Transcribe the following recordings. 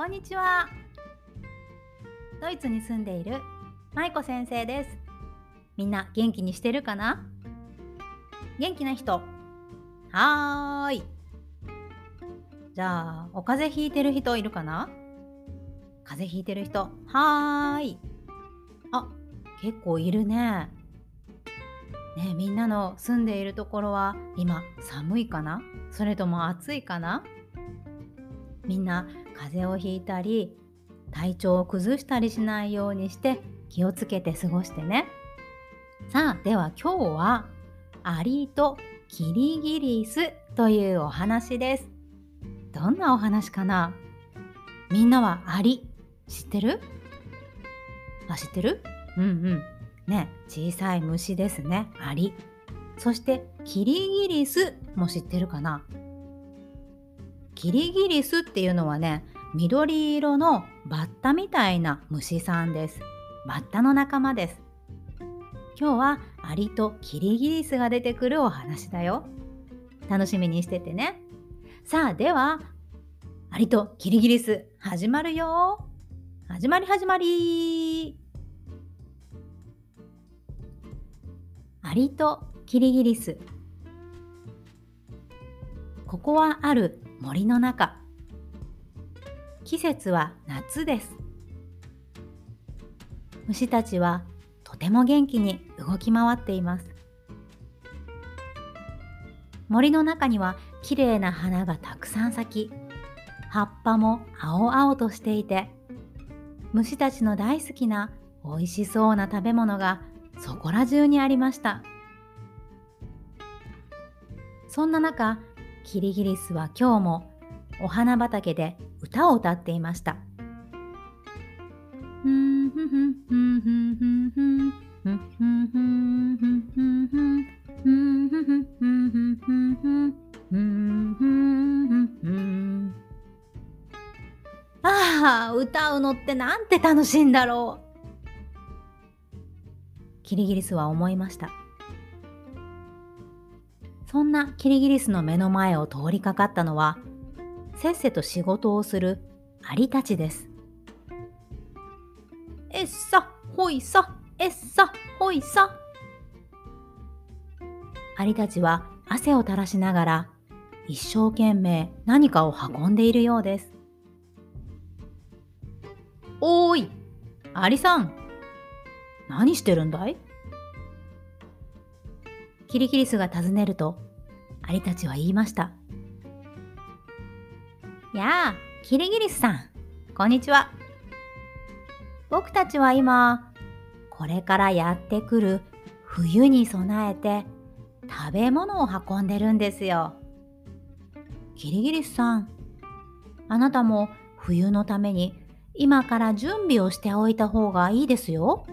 こんにちは。ドイツに住んでいる舞子先生です。みんな元気にしてるかな？元気な人？はーい。じゃあお風邪ひいてる人いるかな？風邪ひいてる人？はーい。あ結構いるね。ねみんなの住んでいるところは今寒いかな？それとも暑いかな？みんな風邪をひいたり体調を崩したりしないようにして気をつけて過ごしてね。さあでは今日はアリとキリギリスというお話です。どんなお話かな？みんなはアリ知ってる？あ知ってる？うんうん。ね小さい虫ですねアリ。そしてキリギリスも知ってるかな？キリギリスっていうのはね緑色のバッタみたいな虫さんです。バッタの仲間です。今日はアリとキリギリスが出てくるお話だよ。楽しみにしててね。さあではアリとキリギリス始まるよ。始まり始まり。アリとキリギリス。ここはある森の中。季節は夏です。虫たちはとても元気に動き回っています。森の中にはきれいな花がたくさん咲き葉っぱも青々としていて虫たちの大好きな美味しそうな食べ物がそこら中にありました。そんな中キリギリスは今日もお花畑で歌を歌っていました。ああ、歌うのってなんて楽しいんだろう。キリギリスは思いました。なキリギリスの目の前を通りかかったのは、せっせと仕事をするアリたちです。えっさ、ほいさ、えっさ、ほいさ。アリたちは汗を垂らしながら一生懸命何かを運んでいるようです。おーい、アリさん、何してるんだい？キリギリスが尋ねると、アリたちは言いました。やあ、キリギリスさん、こんにちは。僕たちは今、これからやってくる冬に備えて食べ物を運んでるんですよ。キリギリスさん、あなたも冬のために今から準備をしておいた方がいいですよ。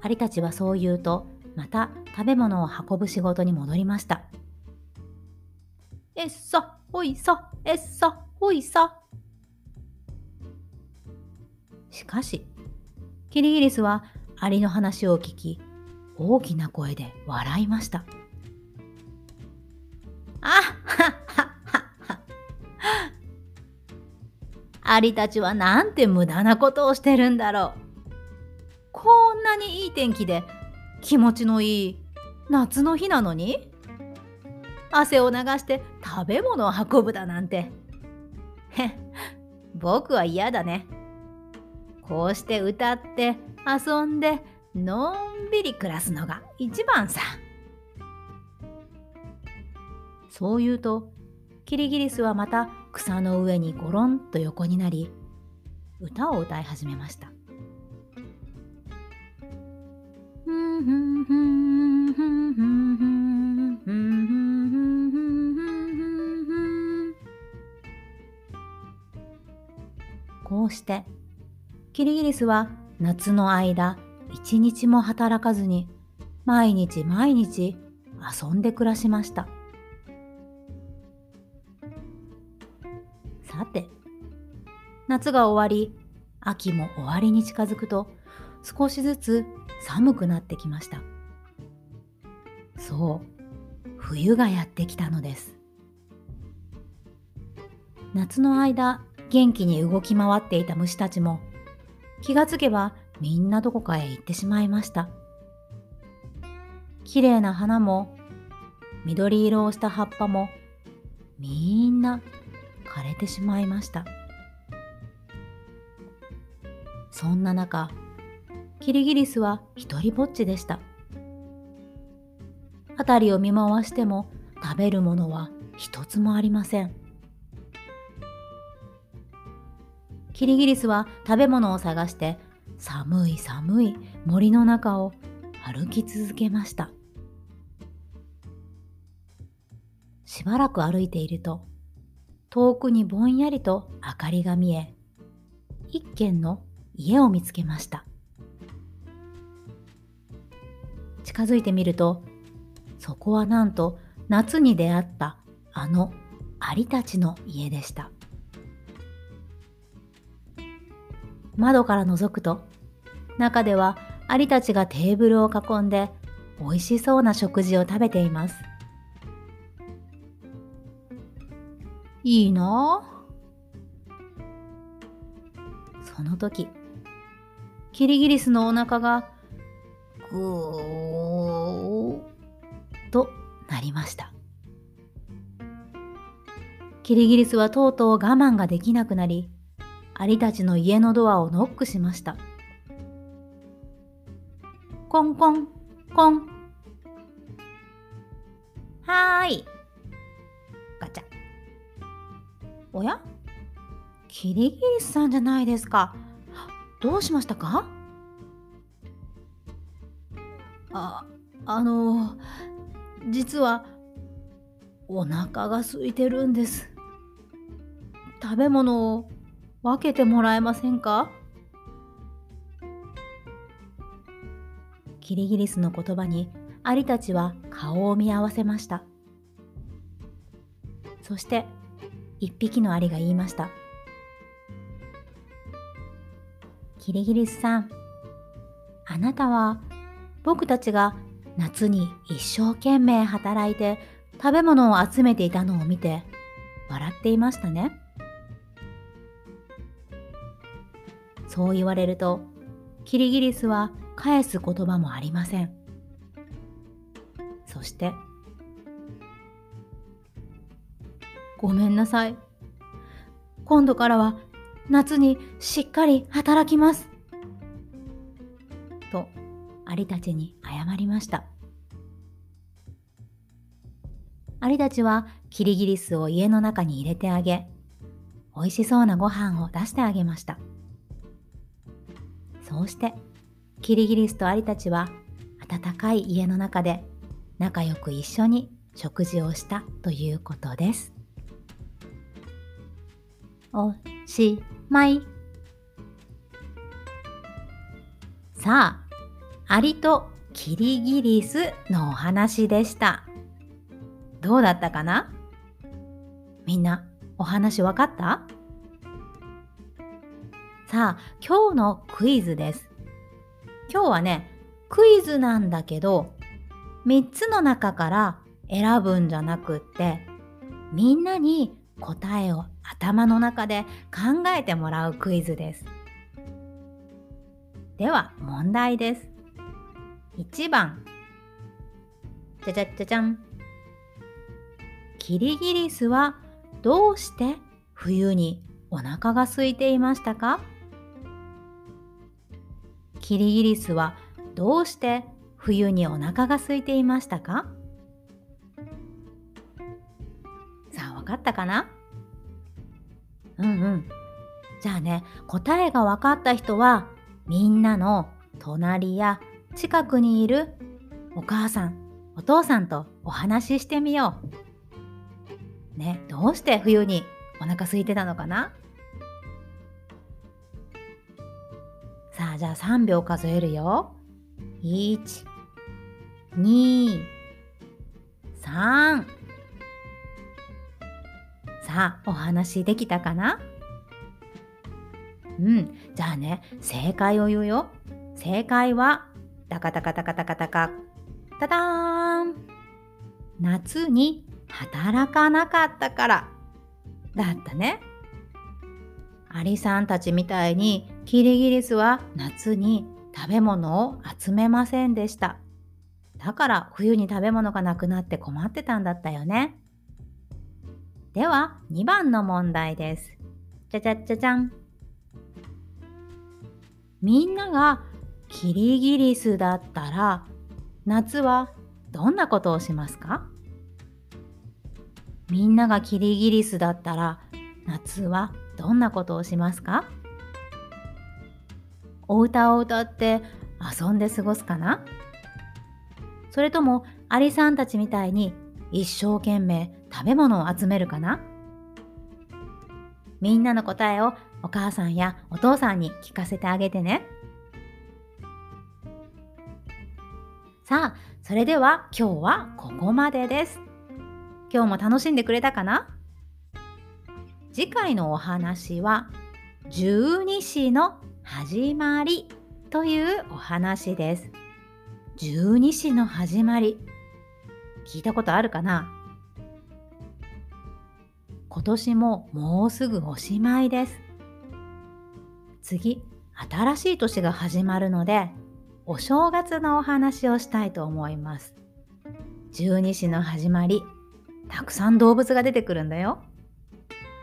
アリたちはそう言うと、また食べ物を運ぶ仕事に戻りました。えっさ、ほいさ、えっさ、ほいさ。しかし、キリギリスはアリの話を聞き、大きな声で笑いました。あはっはっはアリたちはなんて無駄なことをしてるんだろう。こんなにいい天気で気持ちのいい夏の日なのに？汗を流して食べ物を運ぶだなんて。へっ僕は嫌だね。こうして歌って遊んでのんびり暮らすのが一番さ。そう言うとキリギリスはまた草の上にゴロンと横になり歌を歌い始めました。こうしてキリギリスは夏の間一日も働かずに毎日毎日遊んで暮らしました。さて夏が終わり秋も終わりに近づくと少しずつ寒くなってきましたそう冬がやってきたのです夏の間元気に動き回っていた虫たちも気がつけばみんなどこかへ行ってしまいました。綺麗な花も緑色をした葉っぱもみんな枯れてしまいました。そんな中、キリギリスは一りぼっちでした。辺りを見回しても食べるものは一つもありません。キリギリスは食べ物を探して寒い寒い森の中を歩き続けました。しばらく歩いていると遠くにぼんやりと明かりが見え一軒の家を見つけました近づいてみるとそこはなんと夏に出会ったあのアリたちの家でした。窓から覗くと中ではアリたちがテーブルを囲んで美味しそうな食事を食べています。いいなその時キリギリスのお腹がぐーりました。キリギリスはとうとう我慢ができなくなりアリたちの家のドアをノックしました。コンコンコン。はーい。ガチャ。おや？キリギリスさんじゃないですか。どうしましたか？あ、あの、実はお腹が空いてるんです。食べ物を分けてもらえませんか？キリギリスの言葉にアリたちは顔を見合わせました。そして一匹のアリが言いました。キリギリスさん、あなたは僕たちが夏に一生懸命働いて食べ物を集めていたのを見て笑っていましたね。そう言われると、キリギリスは返す言葉もありません。そして、ごめんなさい。今度からは夏にしっかり働きます。と、アリたちに謝りました。アリたちはキリギリスを家の中に入れてあげ、美味しそうなご飯を出してあげました。そうして、キリギリスとアリたちは暖かい家の中で仲良く一緒に食事をしたということです。おしまい。さあ、アリとキリギリスのお話でした。どうだったかな？みんな、お話わかった？さあ、今日のクイズです。今日はね、クイズなんだけど、3つの中から選ぶんじゃなくって、みんなに答えを頭の中で考えてもらうクイズです。では問題です。1番じゃじゃじゃじゃん。キリギリスはどうして冬にお腹が空いていましたか？キリギリスはどうして冬にお腹が空いていましたか？さあ分かったかな？うんうん。じゃあね、答えが分かった人は、みんなの隣や近くにいるお母さん、お父さんとお話ししてみよう。ね、どうして冬にお腹空いてたのかな？さあ、じゃあ3秒数えるよ。1、2、3、さあ、お話できたかな？うん。じゃあね、正解を言うよ。正解は、タカタカタカタカタカ。タターン夏に働かなかったからだったね。アリさんたちみたいにキリギリスは夏に食べ物を集めませんでした。だから冬に食べ物がなくなって困ってたんだったよね。では2番の問題です。じゃじゃじゃじゃん。みんながキリギリスだったら夏はどんなことをしますか？みんながキリギリスだったら夏はどんなことをしますか？お歌を歌って遊んで過ごすかな？それともアリさんたちみたいに一生懸命食べ物を集めるかな？みんなの答えをお母さんやお父さんに聞かせてあげてね。それでは今日はここまでです。今日も楽しんでくれたかな？次回のお話は十二支の始まりというお話です。十二支の始まり聞いたことあるかな？今年ももうすぐおしまいです。次、新しい年が始まるので、お正月のお話をしたいと思います。十二支の始まり、たくさん動物が出てくるんだよ。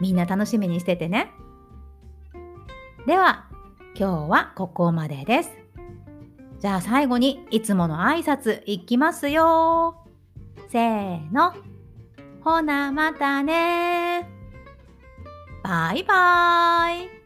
みんな楽しみにしててね。では、今日はここまでです。じゃあ最後にいつもの挨拶いきますよ。せーの。ほなまたねバイバーイ